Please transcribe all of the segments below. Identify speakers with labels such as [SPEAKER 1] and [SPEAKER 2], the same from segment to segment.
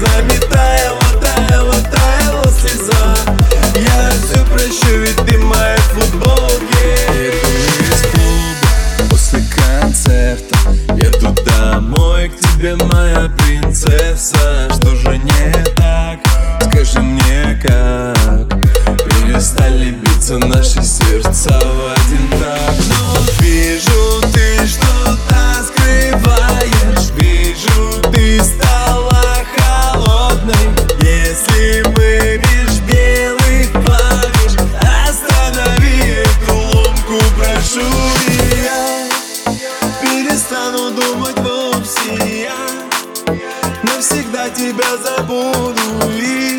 [SPEAKER 1] Замітає, латає, латає сліза Я все прощу, віддимаю
[SPEAKER 2] футболки из клуба после концерта Еду домой к тебе, моя принцесса. Что же не так? Скажи мне как навсегда тебя забуду. И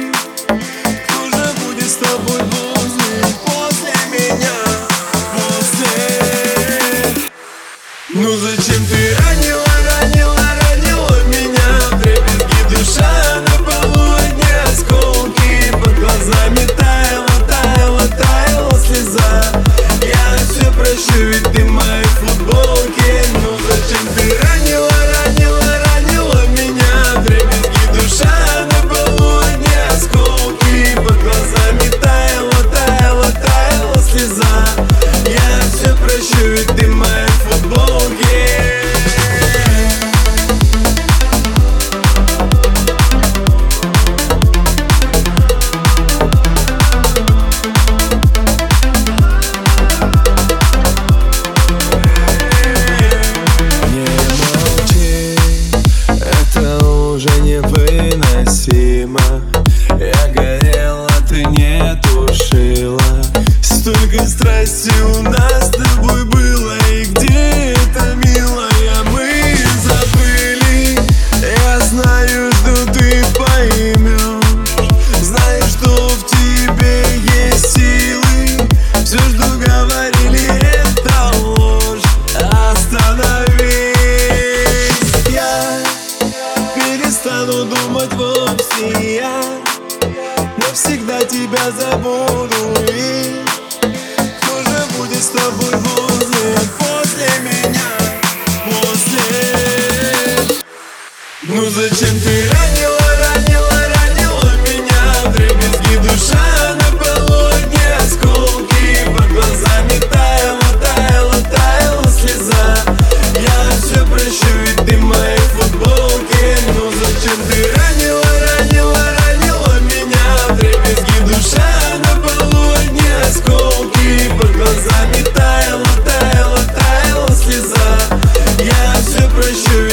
[SPEAKER 1] más. از بود. pressure.